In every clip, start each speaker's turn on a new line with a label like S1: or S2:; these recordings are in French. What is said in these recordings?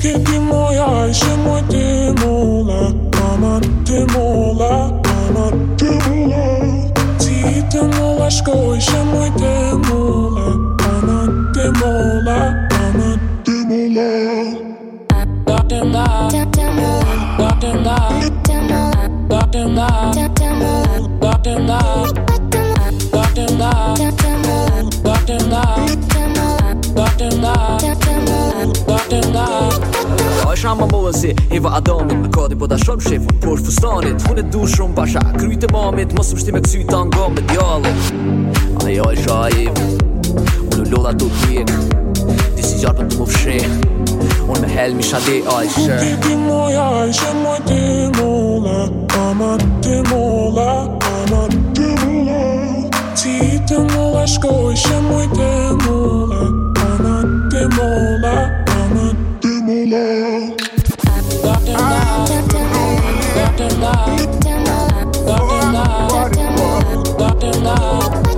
S1: che ti
S2: moja i samo te mola Mama te mola, mama te mola Ti te mola shkoj samo te mola Mama te mola, mama te mola
S1: Da da da da da da da da da da
S3: Pasha më mëllën si Eva Adamit Në kodi po da shumë shifën Por fustanit Unë e du shumë pasha Kryt e mamit Mos më shti me kësy të nga me djallit Ajo e shaiv Unë lodha të t'vjek Ti si gjarë për të më fshek Unë me hel mi shade ajshë
S2: Unë ti ti moj ajshë Moj ti mola Ama ti mola Ama ti mola Ti ti mola shkoj Shë moj ti mola Ama ti mola
S4: now. Doctor now. Doctor now. Doctor now. Doctor.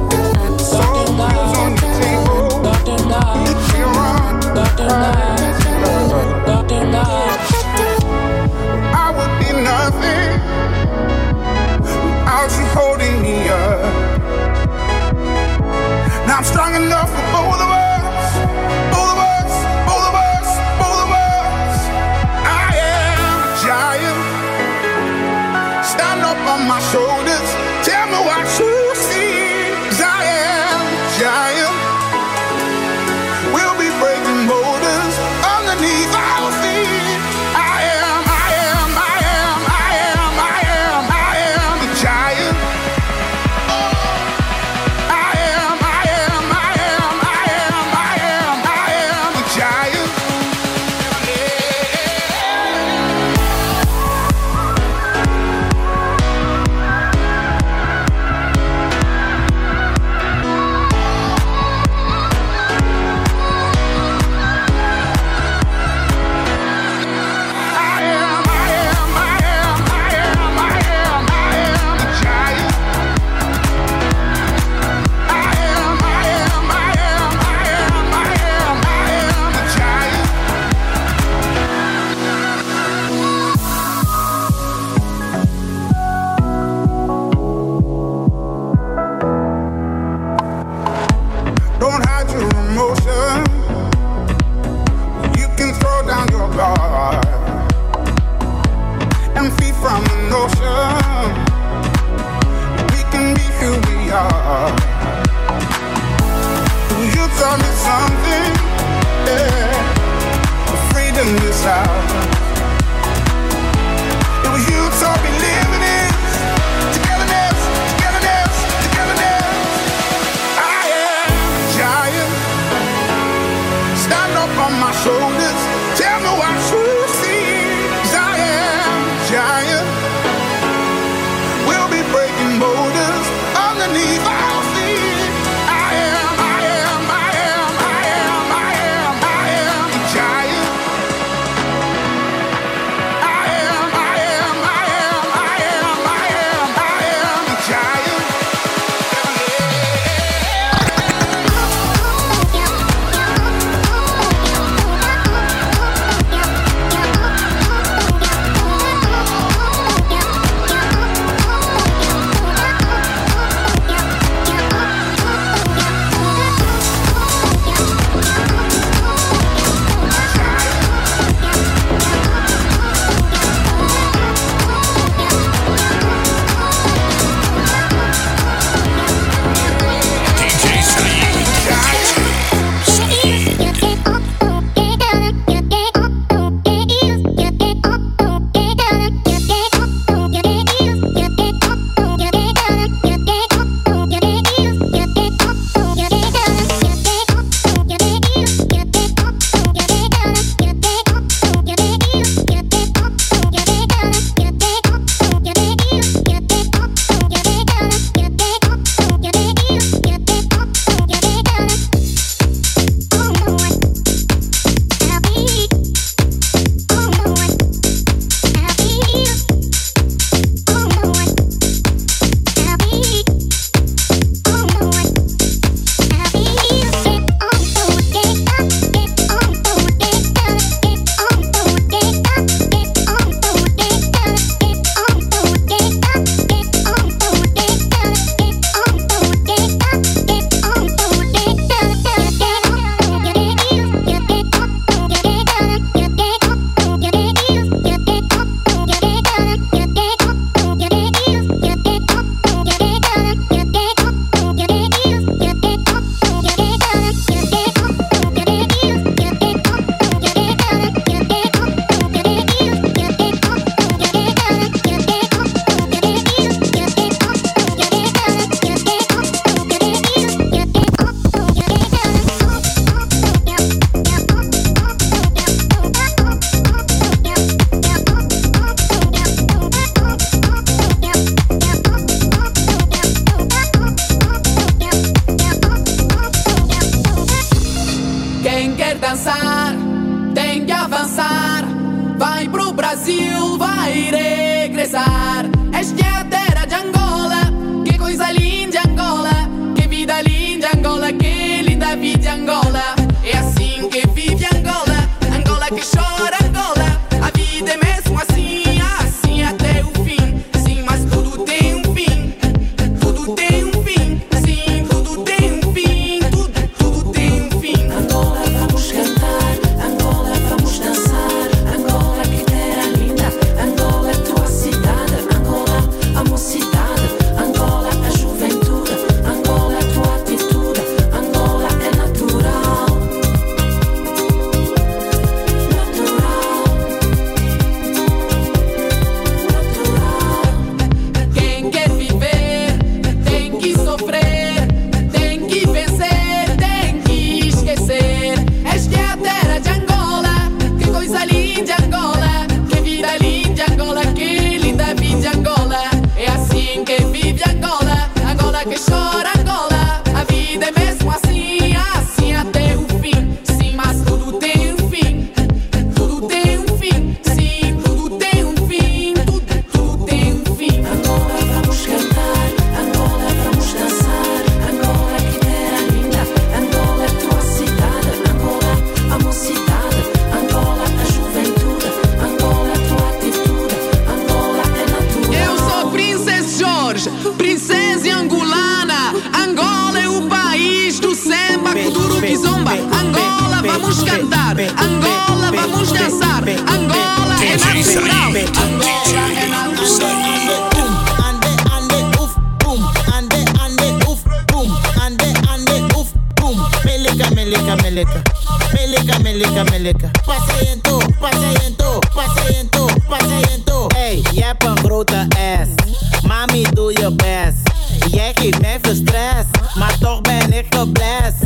S4: passa je in toe, passa je in toe, passa je in toe, passa je in toe. Hey, je hebt een grote ass, mami doe je best. Jij geeft mij veel stress, maar toch ben ik geblest.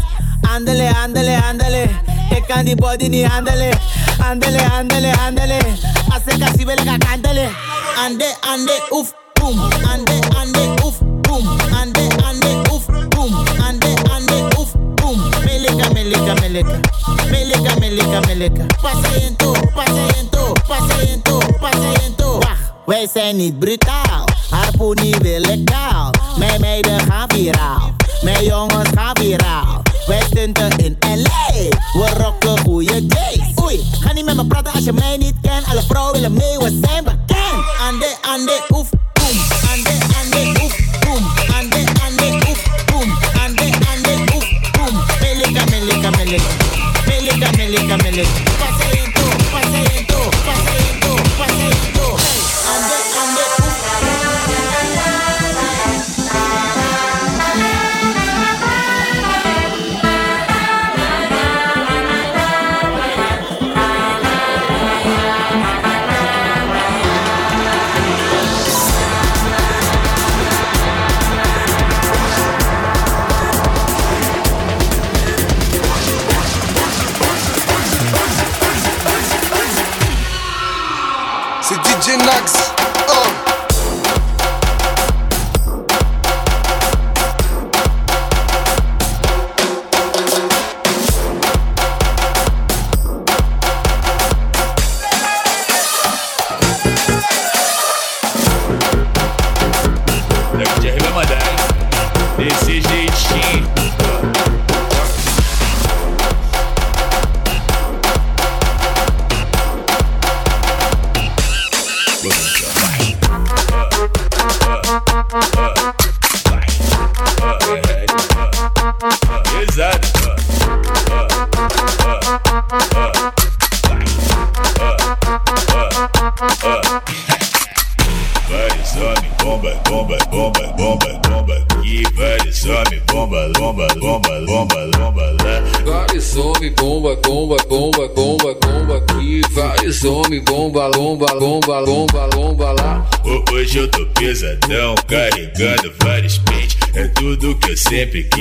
S4: Andele, andele, andele, ik kan die body niet handelen. Andele, andele, andele, als ik als wil ik kantelen. Ande, ande, oef, boom. Ande, ande, oef, boom. Ande, ande, oef, boom. Ande, ande, oef, boom. Melika, melika, melika. Melica, melica, melica. Patiënto, patiënto, patiënto, patiënto. Wacht, wij zijn niet brutaal. Harpoenie wil ik kaal. Mijn meiden gaan viraal. Mijn jongens gaan viraal. Wij stunten in LA. We rocken goede gays. Oei, ga niet met me
S5: praten als je mij niet kent. Alle vrouwen willen mee,
S6: we zijn bekend. Ande, ande, oef, oef. it.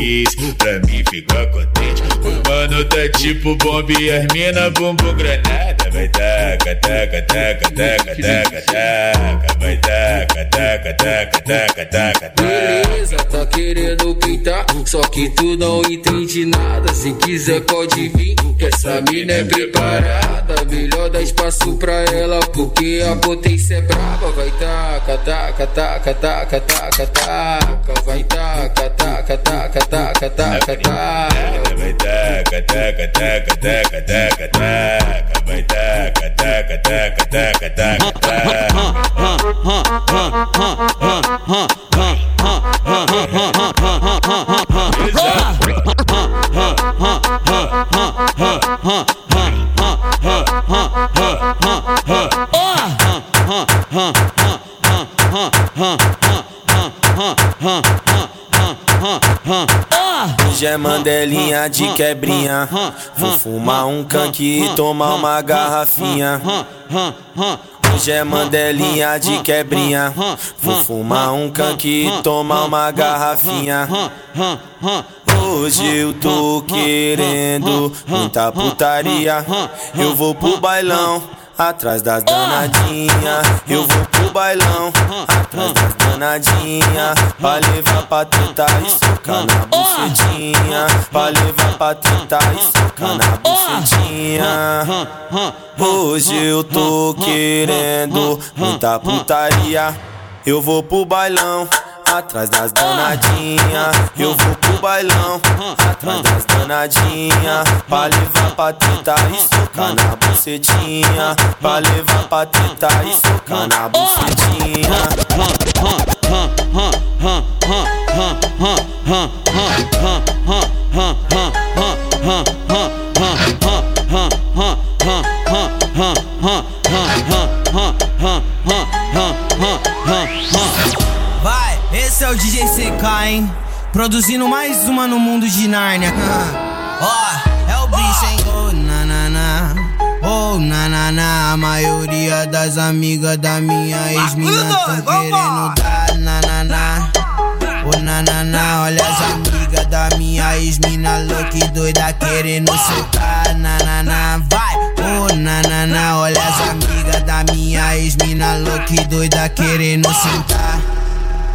S6: knees tipo bomba e as mina bumbum granada. Vai taca, taca, taca, taca, taca, taca. Vai taca, taca, taca, taca, taca, taca.
S7: Beleza, tá querendo pintar, só que tu não entende nada. Se quiser pode vir, que essa mina é preparada. Melhor dar espaço pra ela, porque a potência é brava. Vai taca, taca, taca, taca, taca, taca. Vai taca, taca, taca, taca, taca, taca.
S6: Vai taca, taca, taca, taca, taca, taca. Vai taca, taca, taca, taca, taca,
S8: Hoje é mandelinha de quebrinha. Vou fumar um canque e tomar uma garrafinha. Hoje é mandelinha de quebrinha. Vou fumar um canque e tomar uma garrafinha. Hoje eu tô querendo muita putaria. Eu vou pro bailão. Atrás das danadinha, eu vou pro bailão. Atrás das danadinha, pra levar pra tentar e socar na bucetinha. Pra levar pra tentar e socar na bucetinha. Hoje eu tô querendo muita putaria. Eu vou pro bailão. Atrás das danadinha, eu vou pro bailão. Atrás das danadinha, pra levar pra tentar e socar na bucetinha. Pra levar pra tentar e socar na bucetinha.
S9: O DJ CK, hein? Produzindo mais uma no mundo de Nárnia. Ó, é o bicho, hein? Oh, na, na, na. Oh, na, na, na. A maioria das amigas da minha ex-mina tão querendo dar na, na, na. Oh, na, na, na. Olha as amigas da minha ex-mina louca e doida querendo soltar. Na, na, na. Vai. Oh, na, na, na. Olha as amigas da minha ex-mina louca e doida querendo sentar.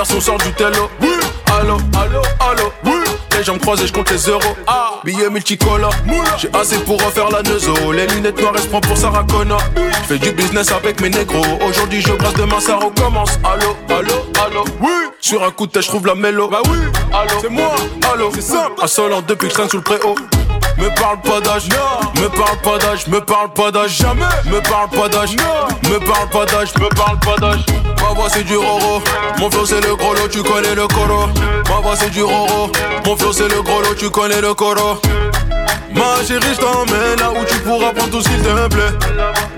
S10: Garçon sort du télo. Oui. Allô, allô, allô. Oui. Les jambes croisées, je compte les euros. Ah. Billets multicolores. J'ai assez pour refaire la neuzo. Les lunettes noires, elles se prend pour Sarah Connor. Je fais du business avec mes négros. Aujourd'hui, je brasse, demain, ça recommence. Allô, allô, allô. Oui. Sur un coup de tête, je trouve la mélo. Bah oui. Allô, c'est moi. Allô, c'est simple. Insolent depuis que je sous le préau. me parle pas d'âge, me parle pas d'âge, me parle pas d'âge, jamais, me parle pas d'âge, me parle pas d'âge, me parle pas d'âge. Ma voix c'est du roro, mon flow c'est le gros lot, tu connais le coro. Ma voix c'est du roro, mon flow c'est le gros lot, tu connais le coro. Ma chérie, je t'emmène là où tu pourras prendre tout qu'il te plaît.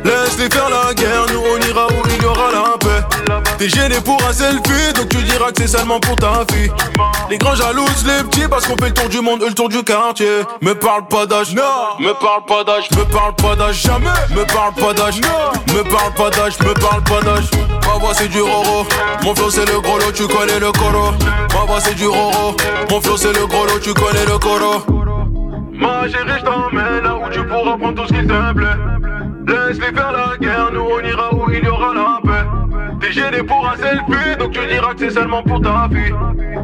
S10: Laisse-les faire la guerre, nous on ira où il y aura la. T'es gêné pour un selfie, donc tu diras que c'est seulement pour ta fille. Les grands jalouses, les petits, parce qu'on fait le tour du monde, le tour du quartier. Me parle pas d'âge, non. Me parle pas d'âge, me parle pas d'âge, jamais. Me parle pas d'âge, non. Me parle pas d'âge, me parle pas d'âge. Ma voix c'est du roro, mon flow c'est le gros lot, tu connais le coro. Ma voix c'est du roro, mon flow c'est le gros lot, tu connais le coro. Ma chérie, je t'emmène là où tu pourras prendre tout ce qu'il te plaît. Laisse-les faire la guerre, nous on ira où il y aura la paix. T'es gêné pour un selfie, donc tu diras que c'est seulement pour ta fille.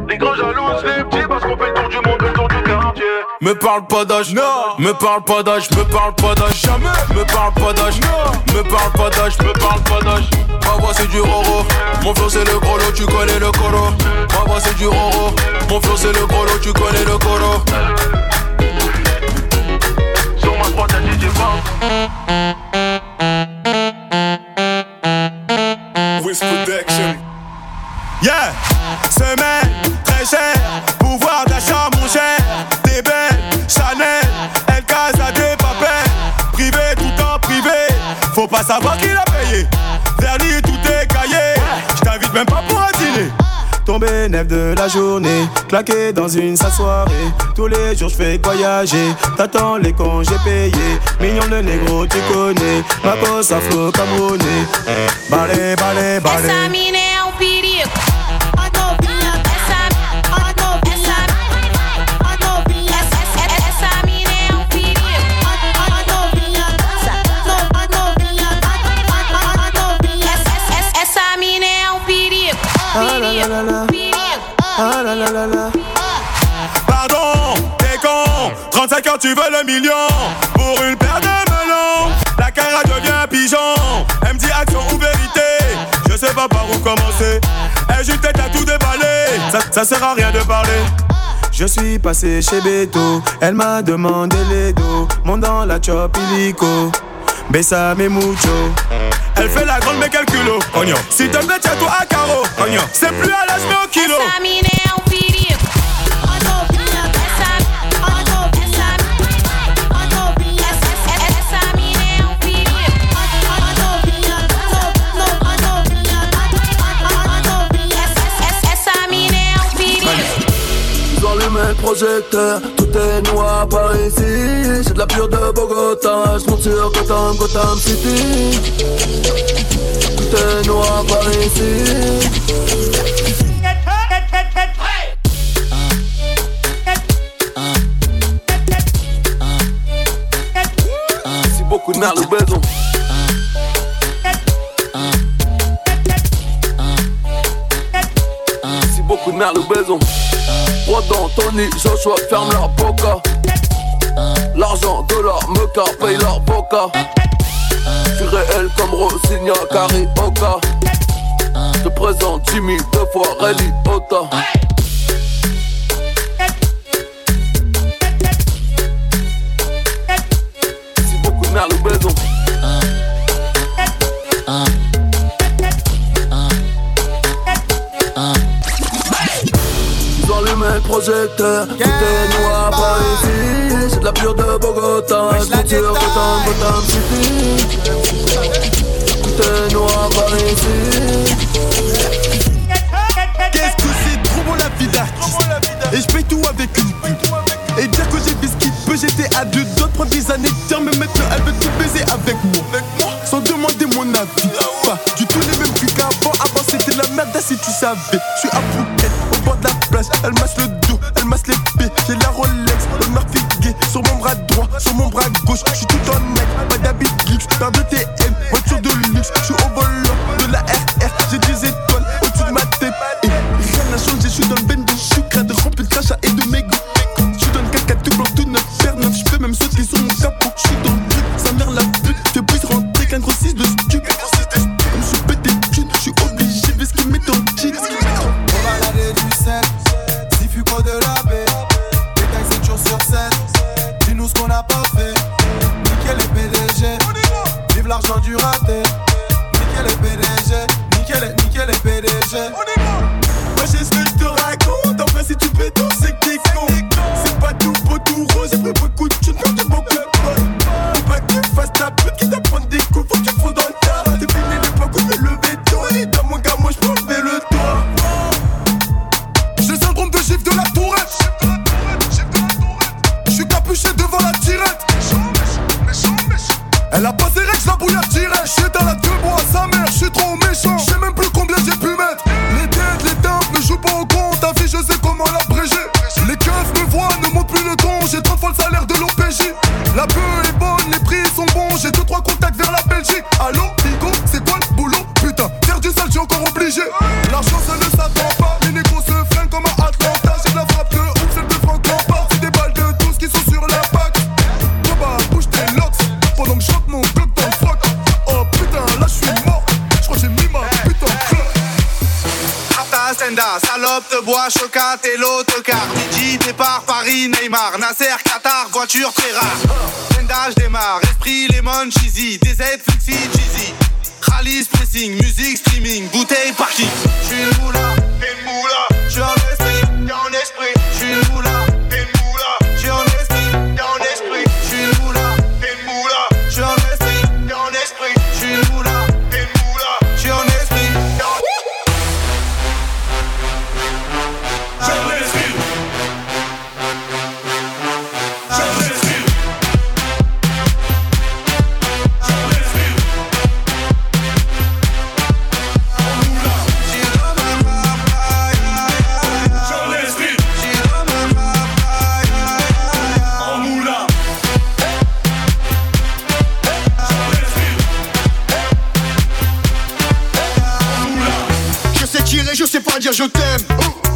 S10: Les grands jalouses, les petits, parce qu'on fait le tour du monde, le tour du quartier. Me parle pas d'âge, non. Me parle pas d'âge, me parle pas d'âge, jamais. Me parle pas d'âge, non. Me parle pas d'âge, me parle pas d'âge. Ma voix c'est du roro, mon flow c'est le gros lot, tu connais le coro. Ma voix c'est du roro, mon flow c'est le gros lot, tu connais le coro. Sur ma droite, y'a DJ
S11: savoir qui l'a payé? Vernis tout est caillé, je t'invite même pas pour un dîner. Tombé neuf de la journée, claqué dans une sale soirée. Tous les jours je fais voyager, t'attends les congés payés. Mignon le négro, tu connais, ma cause afro camerounais. Balé, balé, balé. 35 ans, tu veux le million Pour une paire de melons La cara devient pigeon Elle me dit action ou vérité Je sais pas par où commencer Elle juste tête à tout déballer ça, ça sert à rien de parler je suis passé chez Beto, elle m'a demandé les dos, monte dans la chop illico, Bessame mucho. Elle fait la grande mais quel culot, Cognon. S'il te plaît, tiens-toi à carreau, Cognon. C'est plus à l'âge mais au kilo.
S7: Projecteur, tout est noir par ici. J'ai de la pure de Bogota, je monte sur Gotham, Gotham City. Tout est noir par ici. Beaucoup de merde au béton. Si beaucoup de merde au béton. Roi d'Anthony, Joshua ferme leur boca. L'argent, dollar, meca, paye leur boca. Suis réel comme Rosigna, Carioca. Je te présente Jimmy, deux fois Rally Ota. Projecteur, tout est noir par ici. C'est de la pure de Bogota, sur Gotham, Gotham City. Tout est noir par ici.
S11: Qu'est-ce que c'est? Trop bon la vie d'artiste. Et je paye tout avec une pute Et dire que j'ai fait ce qu'il peut J'étais à deux d'autres prendre des années. Terme Mais maintenant elle veut tout baiser avec moi. Sans demander mon avis. Pas du tout les mêmes culs qu'avant. Avant c'était la merde si tu savais. Je suis à Phuket au bord de la plage. Elle masse
S12: le clope bois,
S13: chocate et l'autocar. Midi, départ, Paris, Neymar. Nasser, Qatar, voiture très rare. Vendage démarre, esprit, lemon, cheesy. DZ, flexi, cheesy. Rallye, pressing, musique, streaming, bouteille, parking. J'suis le moula, t'es moula. J'suis en esprit, t'es en esprit. J'suis le moula.
S12: je t'aime.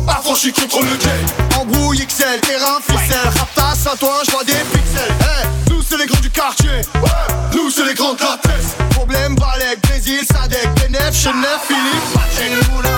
S12: Affranchi contre le game. Embrouille XL, terrain, ficelle. Raptasse à toi, je vois des pixels. Hey, Nous c'est les grands du quartier. Ouais. Nous c'est les grands de la Problème, Balek, Brésil, Sadek, Benef, Chenef, Philippe,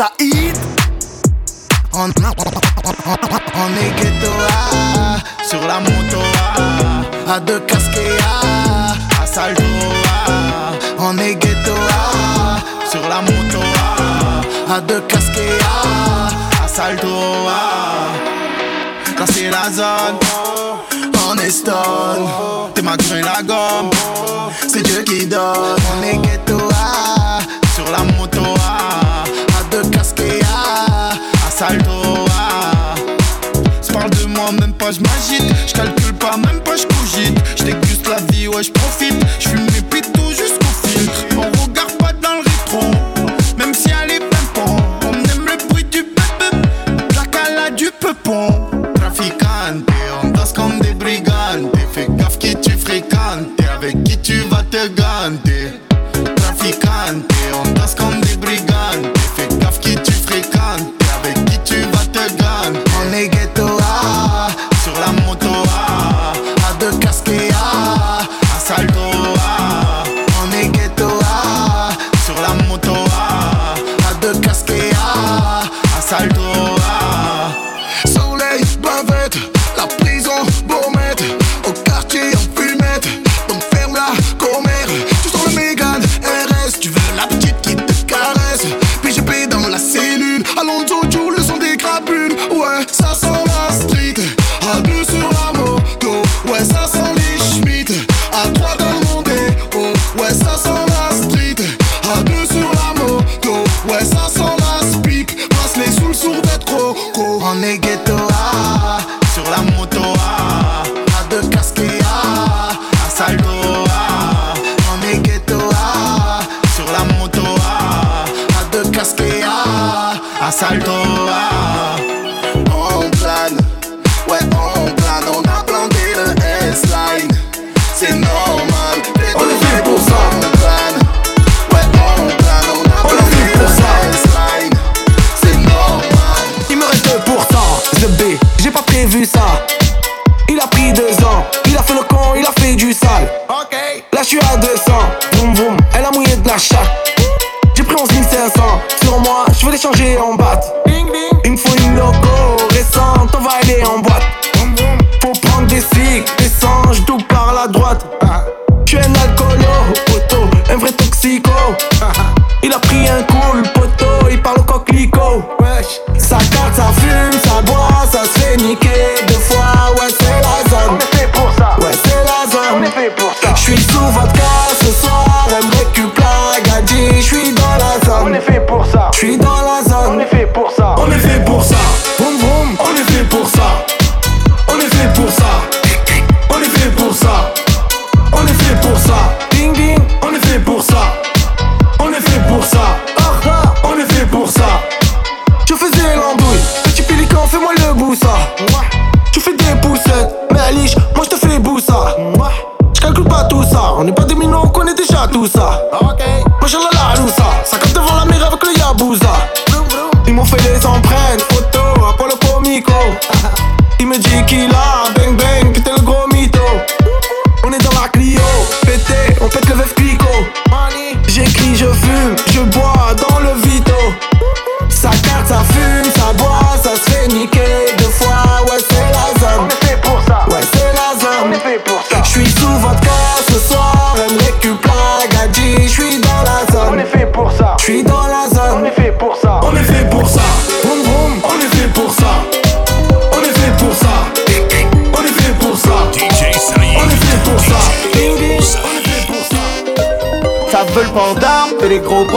S12: On, est ghetto ah, sur la moto ah, à deux casques ah, à salto. Ah. On est ghetto ah, sur la moto ah, à deux casques à salto. Là c'est la zone, on est stone. T'es ma la gomme, c'est Dieu qui donne. On est ghetto salto ah. J'parle de moi, même pas j'magine J'calcule pas, même pas j'cogite J'déguste la vie, ouais j'profite J'fume mes pitos jusqu'au fil. On regarde pas dans le rétro. Même si elle est pimpon On aime le bruit du bébé La du peupon Traficante, on danse comme des brigandes Fais gaffe qui tu fréquentes.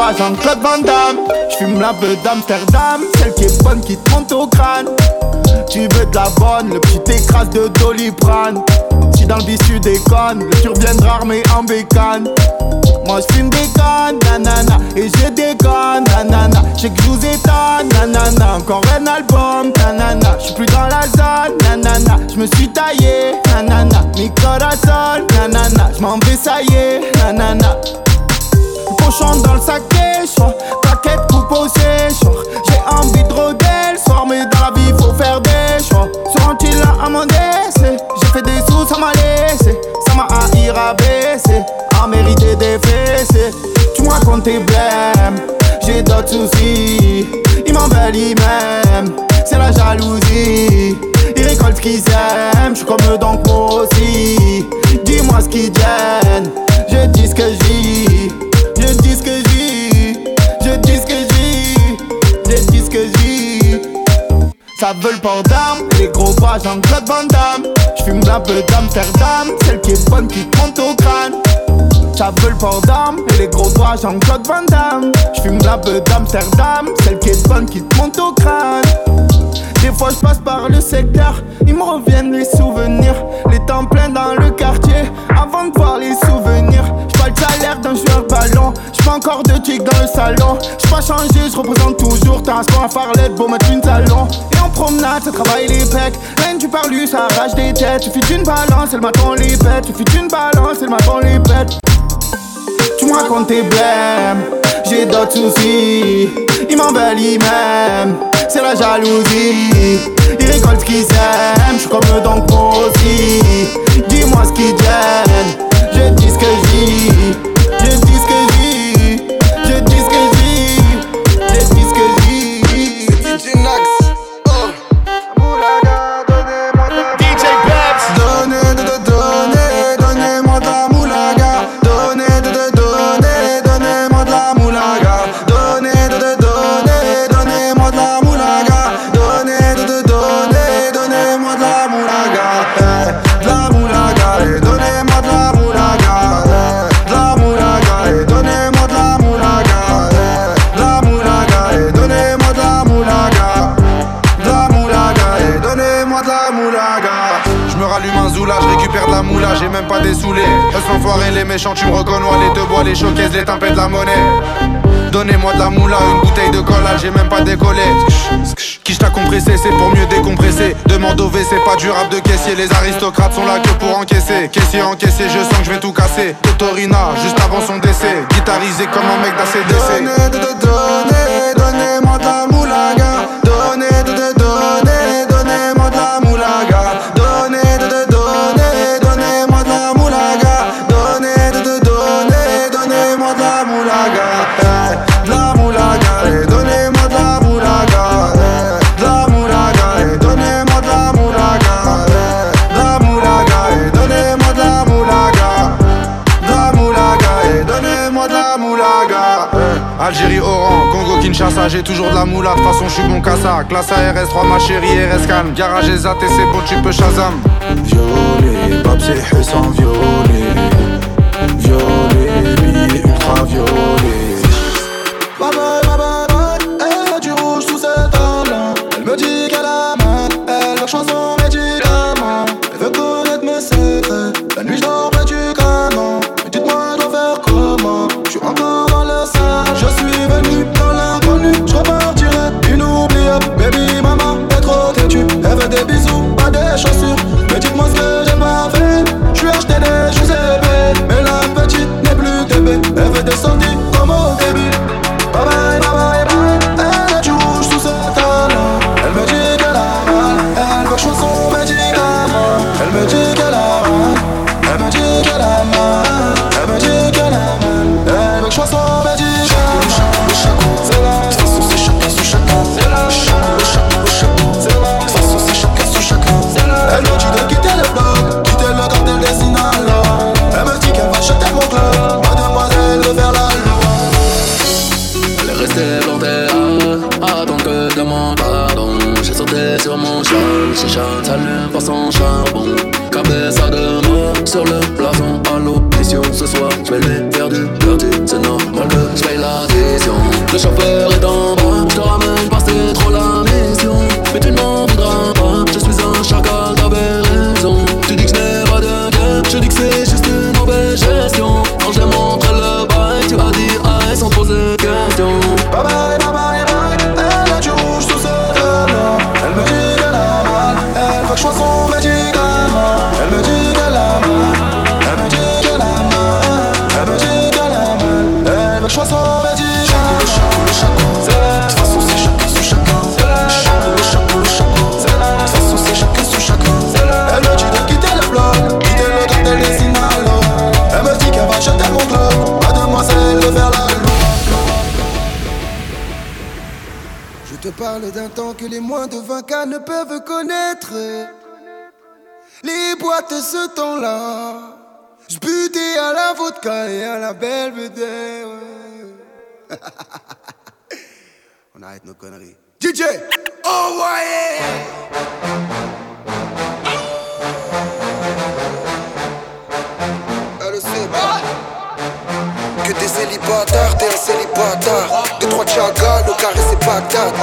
S14: Jean-Claude Van Damme. J'fume la beuh d'Amsterdam, celle qui est bonne qui te monte au crâne. Tu veux de la bonne, le petit écrase de Doliprane. Si dans le bis tu déconnes, le tur viendra armé en bécane. Moi j'fume des cannes, nanana, et je déconne, nanana. J'ai que vous étonne, nanana, encore un album, nanana. J'suis plus dans la zone, nanana, j'me suis taillé, nanana. Mi corazon, nanana, j'm'en vais ça y est, nanana Cochon dans le sac chaud Plaquette coupe au J'ai envie de rôder le soir Mais dans la vie faut faire des choix. Seront-ils là à mon J'ai fait des sous ça m'a laissé Ça m'a haï rabaissé. À mériter des fessées. Tu me racontes tes blèmes J'ai d'autres soucis. Ils m'embellissent même C'est la jalousie. Ils récoltent ce qu'ils aiment. J'suis comme eux moi Ça veut le port d'armes, les gros bras Jean-Claude Van Damme. J'fume la beuh d'Amsterdam, celle qui est bonne qui te monte au crâne. Ça veut le port d'armes, les gros bras Jean-Claude Van Damme. J'fume la beuh d'Amsterdam, celle qui est bonne qui te monte au crâne. Des fois je passe par le secteur, ils me reviennent les souvenirs. Les temps pleins dans le quartier, avant de ballon, j'pas encore de tic dans le salon. J'pas changé, j'représente toujours. T'as un score à Farlette, beau mettre une talon. Et en promenade, ça travaille les pecs. Rien du parlu, ça arrache des têtes. Suffit d'une balance, elle m'attend les pètes. Suffit d'une balance, elle m'attend les pètes. Tu me racontes tes blèmes, j'ai d'autres soucis. Ils m'embellissent même, c'est la jalousie. Ils récoltent ce qu'ils aiment, j'suis comme eux donc moi aussi. Dis-moi ce qu'ils gêne, je dis ce que je dis
S4: méchants, tu me reconnais, les te bois, les showcases, les tempêtes de la monnaie. Donnez-moi de la moula, une bouteille de cola, j'ai même pas décollé. Qui t'a compressé, c'est pour mieux décompresser. Demande au V, c'est pas du rap de caissier. Les aristocrates sont là que pour encaisser. Caissier encaissé, je sens que je vais tout casser. Totorina, juste avant son décès. Guitarisé comme un mec d'ACDC. Donnez, donnez, donnez-moi de la moulaga. Donnez, de, donnez,
S13: j'ai toujours de la moula, de façon je suis bon ça. Classe ARS 3 ma chérie, RS calme. Garage et c'est bon, tu peux Shazam.
S7: Violet, Bab c'est Hussan violet Violet, ultra violet
S15: te
S16: parle d'un temps que les moins de 20 cas ne peuvent connaître. Les boîtes ce temps-là, je butais à la vodka et à la belvedere. On arrête nos conneries. DJ, envoyez! Elle le Célibataires, t'es un célibataire. Deux, trois le carré c'est Bagdad.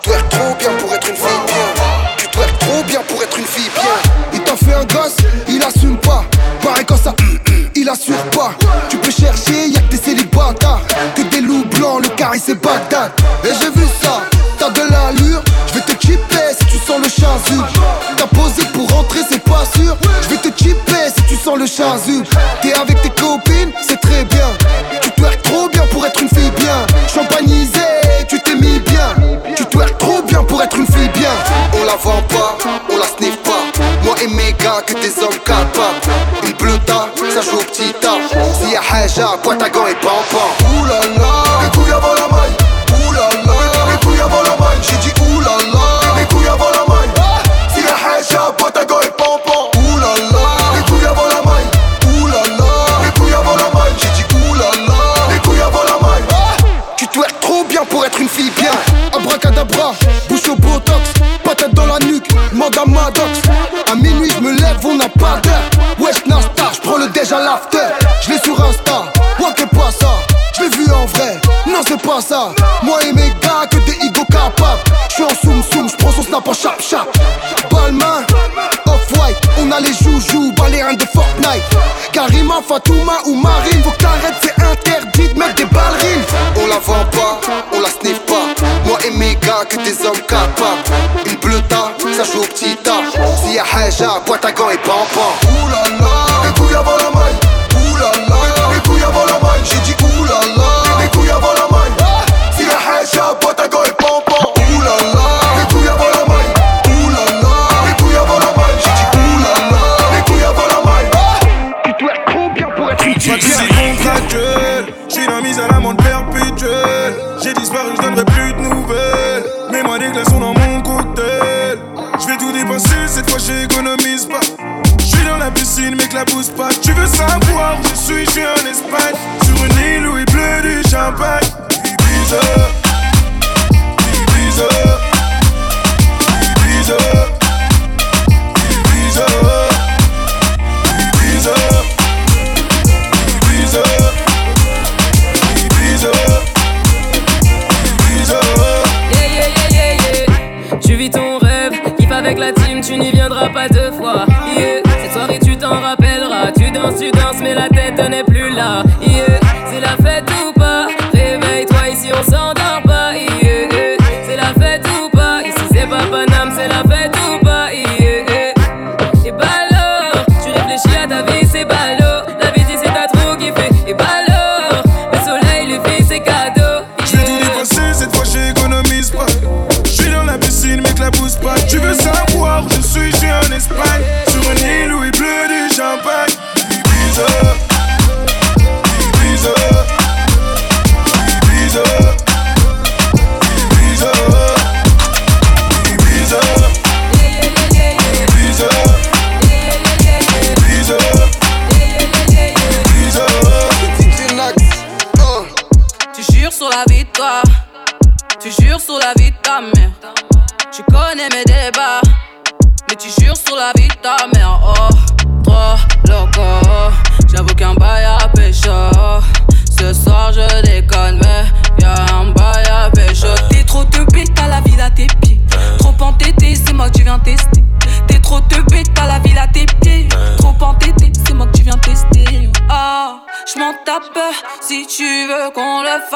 S16: Tu être trop bien pour être une fille bien. Tu être trop bien pour être une fille bien. Il t'a fait un gosse, il assume pas. Pareil quand ça, il assure pas. Tu peux chercher, y'a que des célibataires. Que des loups blancs, le carré c'est Bagdad. Et j'ai vu ça, t'as de l'allure. Je vais te chipper si tu sens le chasuble. T'as posé pour rentrer, c'est pas sûr. Je vais te chipper si tu sens le chasuble. T'es avec tes copines, c'est très bien. Tu twerk trop bien pour être une fille bien. Champagnisé, tu t'es mis bien. Tu twerk trop bien pour être une fille bien. On la vend pas, on la sniff pas. Moi et mes gars, que des hommes capables. Une bleuta, ça joue au petit tas. S'il y a haja, et pampan. Ouh là là, Je l'ai sur Insta, ouais, que pas ça. Je l'ai vu en vrai, non, c'est pas ça. Moi et mes gars, que des ego capables. Je suis en soum soum, je prends son snap en chap chap. Balmain, off-white, on a les joujoux, baléens de Fortnite. Karima, Fatouma ou Marine, faut que c'est interdit de mettre des ballerines. On la vend pas, on la sniffe pas. Moi et mes gars, que des hommes capables. Une bleuta, ça joue au petit tas. S'il y a haja, boîte à gants et. Ouh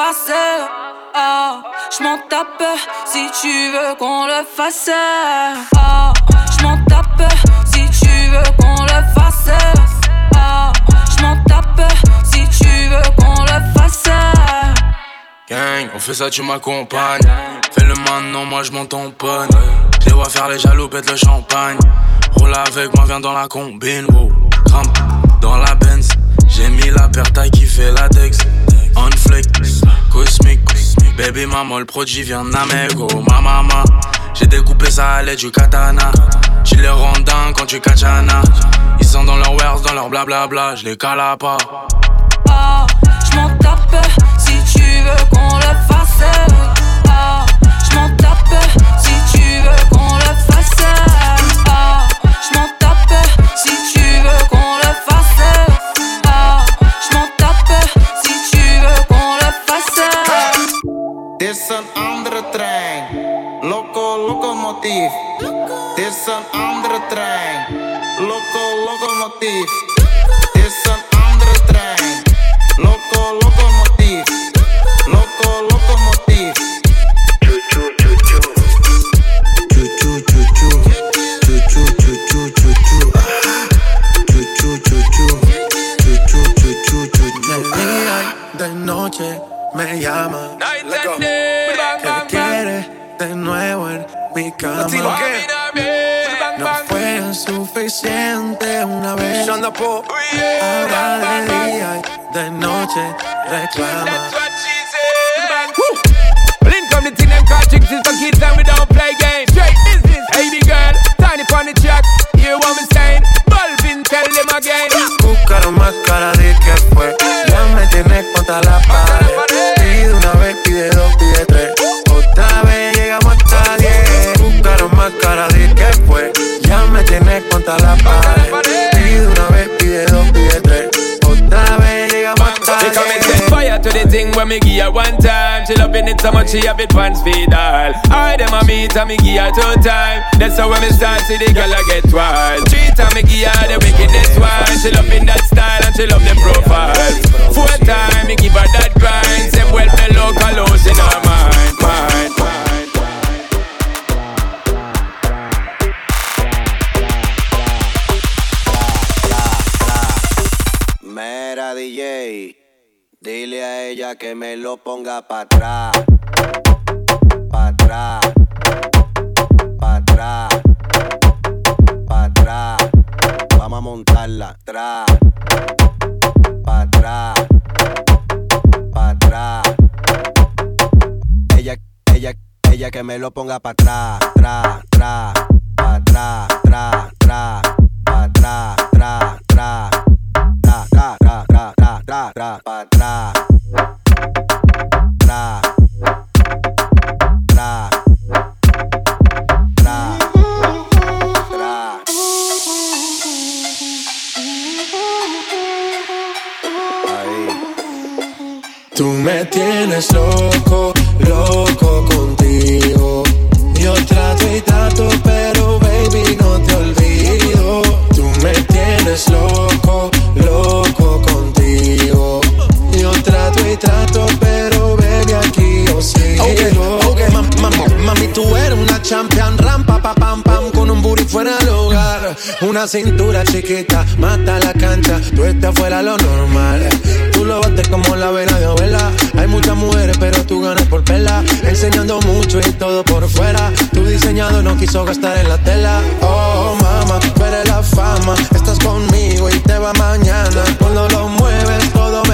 S17: Ah, je m'en tape si tu veux qu'on le fasse. Ah, je m'en tape si tu veux qu'on le fasse. Ah, je m'en tape si tu veux qu'on le fasse.
S18: Gang, on fait ça, tu m'accompagnes. Fais le maintenant, moi je m'en tamponne. Je vois faire les jaloux, pète le champagne. Roule avec moi, viens dans la combine. Wow. Dans la. J'ai mis la paire taille qui fait la Dex. On flick, cosmique. Baby maman, le produit vient d'Amego. Ma maman, j'ai découpé ça à l'aide du katana. Tu les rends dingues quand tu kachana. Ils sont dans leur wares, dans leur blablabla. Je les cala pas.
S17: Ah, m'en tape si tu veux qu'on le fasse.
S19: beef. Vez. Ahora de día y de noche reclama.
S20: Come the thing them call chicks is for kids and we don't play games. Straight business, baby girl, tiny on the track. Hear what me saying? Balvin, tell them again.
S19: Buscaron más cara de que fue. Ya me tienes contra la pared. Pide una vez, pide dos, pide tres. Otra vez llegamos hasta diez. Buscaron más cara de que fue. Ya me tienes contra la pared.
S20: To the thing when me give her one time. She loving it so much she have it pants feed all. I them a beat and me give her two time. That's how when me start see the girl I get wild. Three time me give her the wickedest one. She loving that style and she love the profile. Four time me give her that grind. Say well local house in her
S21: dile a ella que me lo ponga pa' atrás. Pa' atrás. Pa' atrás. Pa' atrás. Vamos a montarla. Atrás. Pa' atrás. Pa' atrás. Ella, ella, ella que me lo ponga pa' atrás. Tra, tra. Pa' atrás. Tra, tra. Pa' atrás. Tra. Tra, atrás. Tra, tra, tra, Tú me
S19: tienes loco, loco contigo. Yo trato y trato, pero baby, no te olvido. Tú me tienes loco, loco. Aquí yo sigo.
S22: Ok, ok, mam- mam- mami, tú eres una champion, rampa, pa, pam, pam, con un booty fuera del lugar. Una cintura chiquita, mata la cancha, tú estás fuera lo normal. Tú lo bates como la vena de abuela. Hay muchas mujeres, pero tú ganas por pela. Enseñando mucho y todo por fuera. Tu diseñado no quiso gastar en la tela. Oh, mamá, tú eres la fama. Estás conmigo y te va mañana. Cuando lo mueves,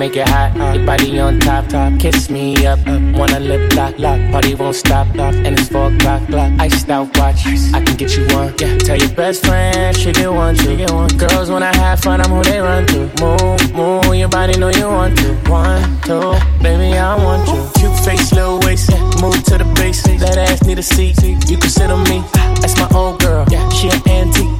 S23: make it hot, uh, your body on top, top. Kiss me up, up. Wanna lip lock, lock. Party won't stop, stop. And it's four o'clock, clock. Iced out watch, I can get you one. Yeah, tell your best friend she get one, she get one. Girls when I have fun, I'm who they run to. Move, move, your body know you want to. One, two, baby I want you. Cute face, little waist, yeah. Move to the base. That ass need a seat, you can sit on me. That's my old girl, yeah. She an antique.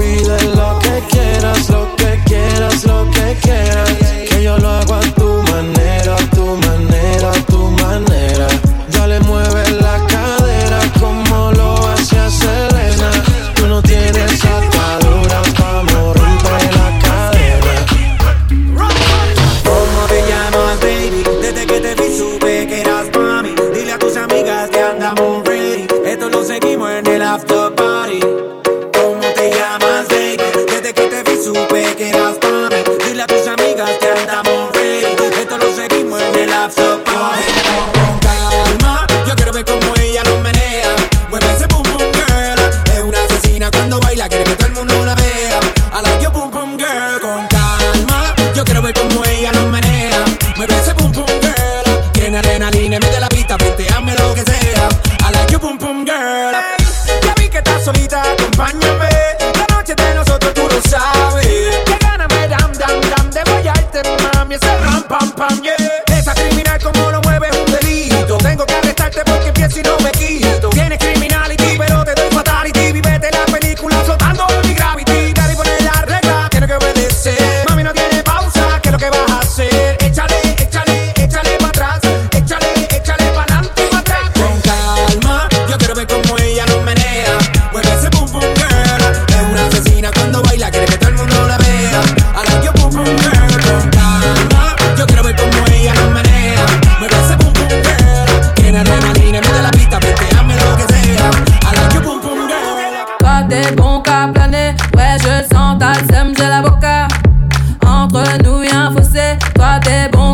S19: Quieras, lo que quieras, lo que quieras.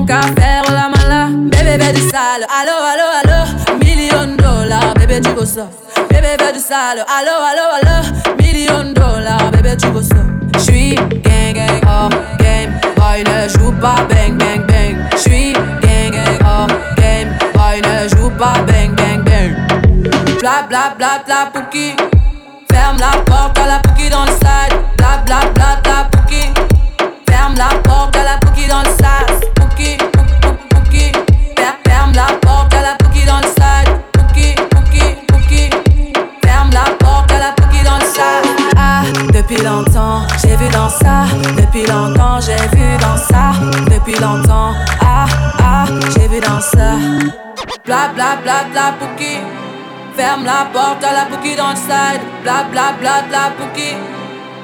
S17: Qu'à faire la mala. Bébé fais du sale, allo allo allo, million dollars, bébé tu veux Bébé fais du sale, allo allo allo, million dollars, bébé tu J'suis gang gang, oh game, boy ne joue pas. Bang bang bang. J'suis gang gang, oh game, boy ne joue pas. Bang bang bang. Bla bla bla bla pouki Ferme la porte à la pouki dans le side. Bla bla bla bla pouki Ferme la porte à la pouki dans le sas pouki Fer- Ferme la porte à la pouki dans le side Pouki, pouki, pouki Ferme la porte à la pouki dans le sas Ah, depuis longtemps, j'ai vu dans ça. Depuis longtemps, j'ai vu dans ça. Depuis longtemps, ah, ah, j'ai vu dans ça. Bla bla bla bla pouki Ferme la porte à la pouki dans le side Bla bla bla bla pouki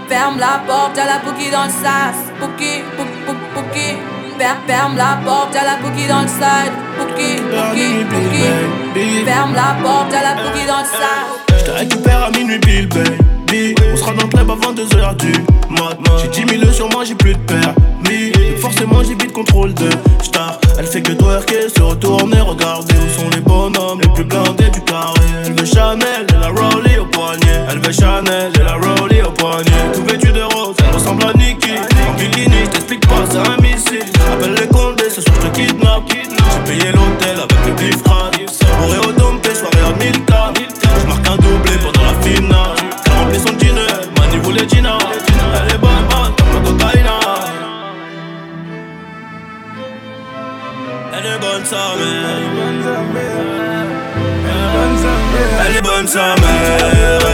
S17: Ferme la porte à la pouki dans le sas pouki, pouki
S5: Ferme, ferme la porte, y'a la bougie dans le side. Bougie, bougie, bougie. Ferme la porte, y'a la bougie dans le side.
S24: Je te récupère à minuit, Bill, baby. On sera dans le club avant 2h du mat. J'ai 10 000 sur moi, j'ai plus de permis. Donc forcément, j'ai vite contrôle de star. Elle fait que twerker, se retourner, regarder où sont les bonhommes les plus blindés du carré. Elle veut Chanel, Elle veut Chanel, et la Rowley au poignet. Tout vêtu de rose, elle ressemble à Nikki. En bikini, t'explique pas, c'est un missile. Appelle les condés, ce soir je te kidnappe. J'ai payé l'hôtel avec le bif Bourré au dompé, soirée à 1000 Je marque un doublé pendant la finale. Elle remplit son dîner, Mani voulait Gina. Elle est bonne, bonne, comme la cocaïna. Elle est bonne, sa mère. Elle est bonne, sa mère.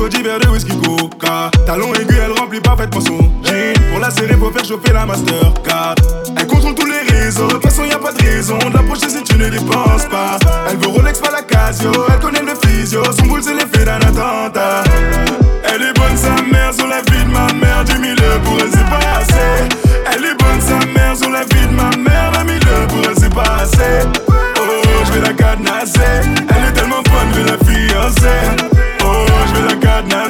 S25: Petits verres de whisky coca. Talon aigu, elle remplit parfaitement son jean. Pour la serrer, faut faire chauffer la Mastercard. Elle contrôle tous les réseaux, de toute façon y a pas de raison De l'approcher si tu ne dépenses pas. Elle veut Rolex, pas la Casio Elle connaît le physio, son boule c'est l'effet d'un attentat. Elle est bonne sa mère, sur la vie de ma mère Du milieu pour elle c'est pas assez. Elle est bonne sa mère, sur la vie de ma mère La milieu pour elle c'est pas assez. Oh, je vais la cadenasser. Elle est tellement bonne, je vais la fiancer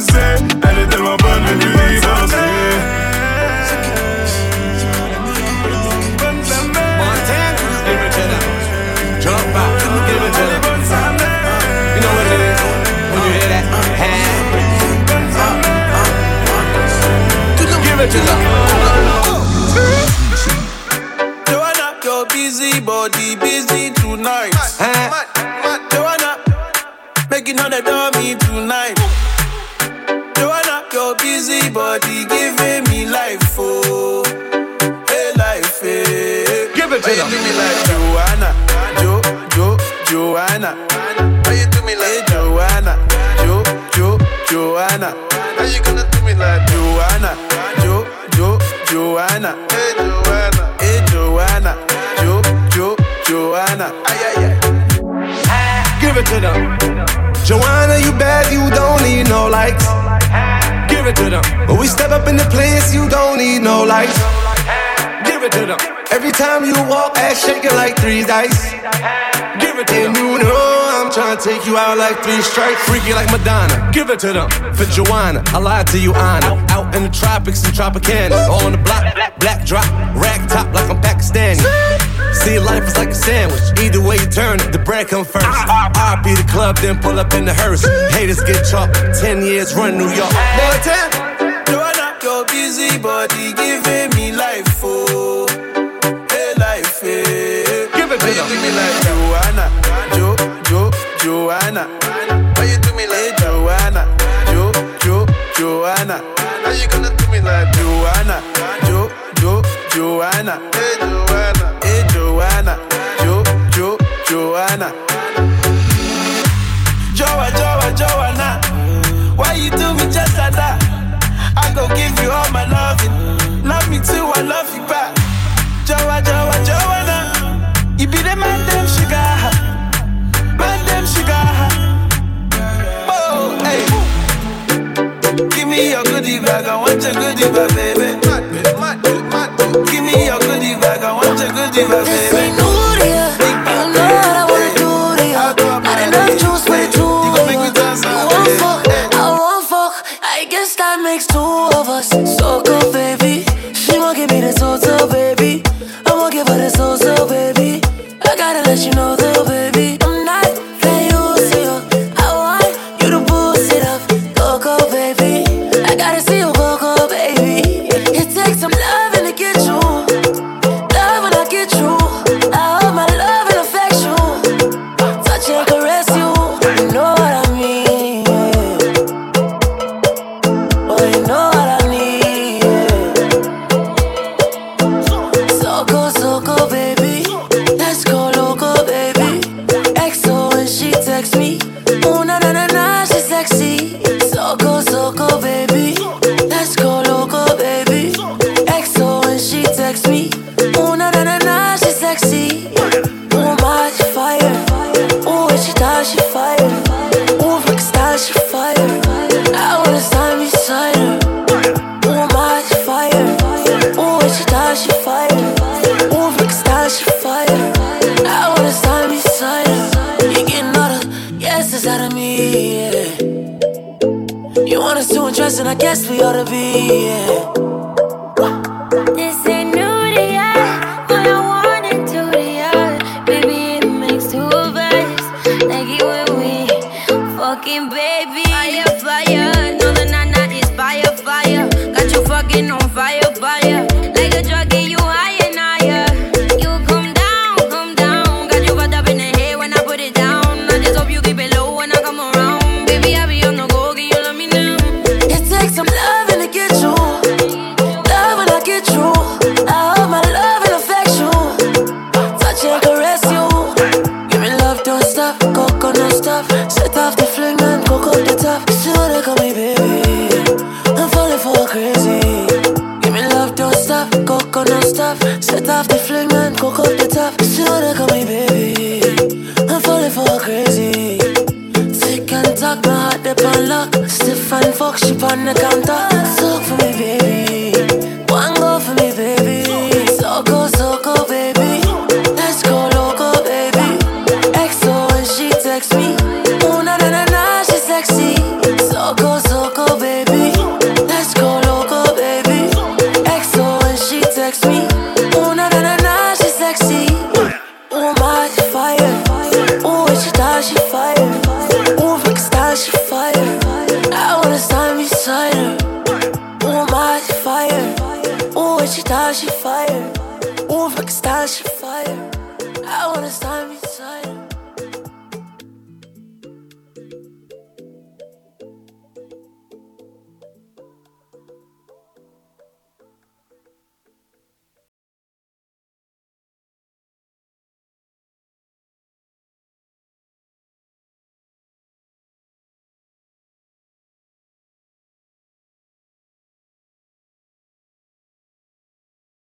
S25: cadenasser Elle est tellement bonne, je lui divorcer
S26: give it to.
S24: How you gonna do me like Joanna, Jo, Jo, Joanna. Hey Joanna, hey Joanna, Jo, Jo, Joanna. Ay ay ay.
S26: Give it to them.
S21: Joanna, you bad, you don't need no lights.
S26: Give it to them.
S21: When we step up in the place, you don't need no lights.
S26: Give it to them.
S21: Every time you walk, ass shaking like three dice.
S26: Give it to
S21: And
S26: them.
S21: you know I'm trying to take you out like three strikes.
S26: Freaky like Madonna. Give it to them.
S21: For Joanna, I lied to you, Anna. Out in the tropics and Tropicana. On the block, black drop, rag top like I'm Pakistani. See, life is like a sandwich. Either way you turn it, the bread come first. I RP the club, then pull up in the hearse. Haters get chalk. Ten years run New York. Boy, ten.
S24: Joanna, your busy body giving me life, oh, hey life, hey.
S26: Give it to them.
S24: me like Jo, oh, Jo, Joanna. How you do me like Joanna, Jo, Jo, Joanna. How you gonna do me like Joanna, Jo, Jo, Joanna. Hey Joanna, hey Joanna, Jo, Jo, Joanna. Joa, Joa, Joanna. Why you do me just like that? I go give you all my loving. Love me too, I love you back. Joa, Joa, bag, I want your goodie bag, baby. Give me your goodie bag, I want your goodie bag, baby.